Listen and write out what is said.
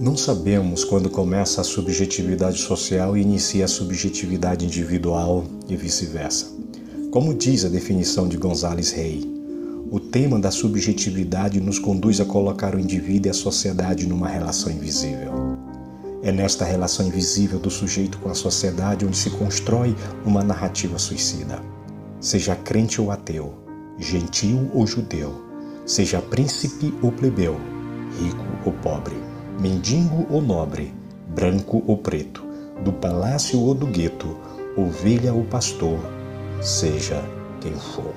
Não sabemos quando começa a subjetividade social e inicia a subjetividade individual e vice-versa. Como diz a definição de Gonzales Rey, o tema da subjetividade nos conduz a colocar o indivíduo e a sociedade numa relação invisível. É nesta relação invisível do sujeito com a sociedade onde se constrói uma narrativa suicida. Seja crente ou ateu, gentil ou judeu, seja príncipe ou plebeu, rico ou pobre mendigo ou nobre, branco ou preto, do palácio ou do gueto, ovelha ou pastor, seja quem for.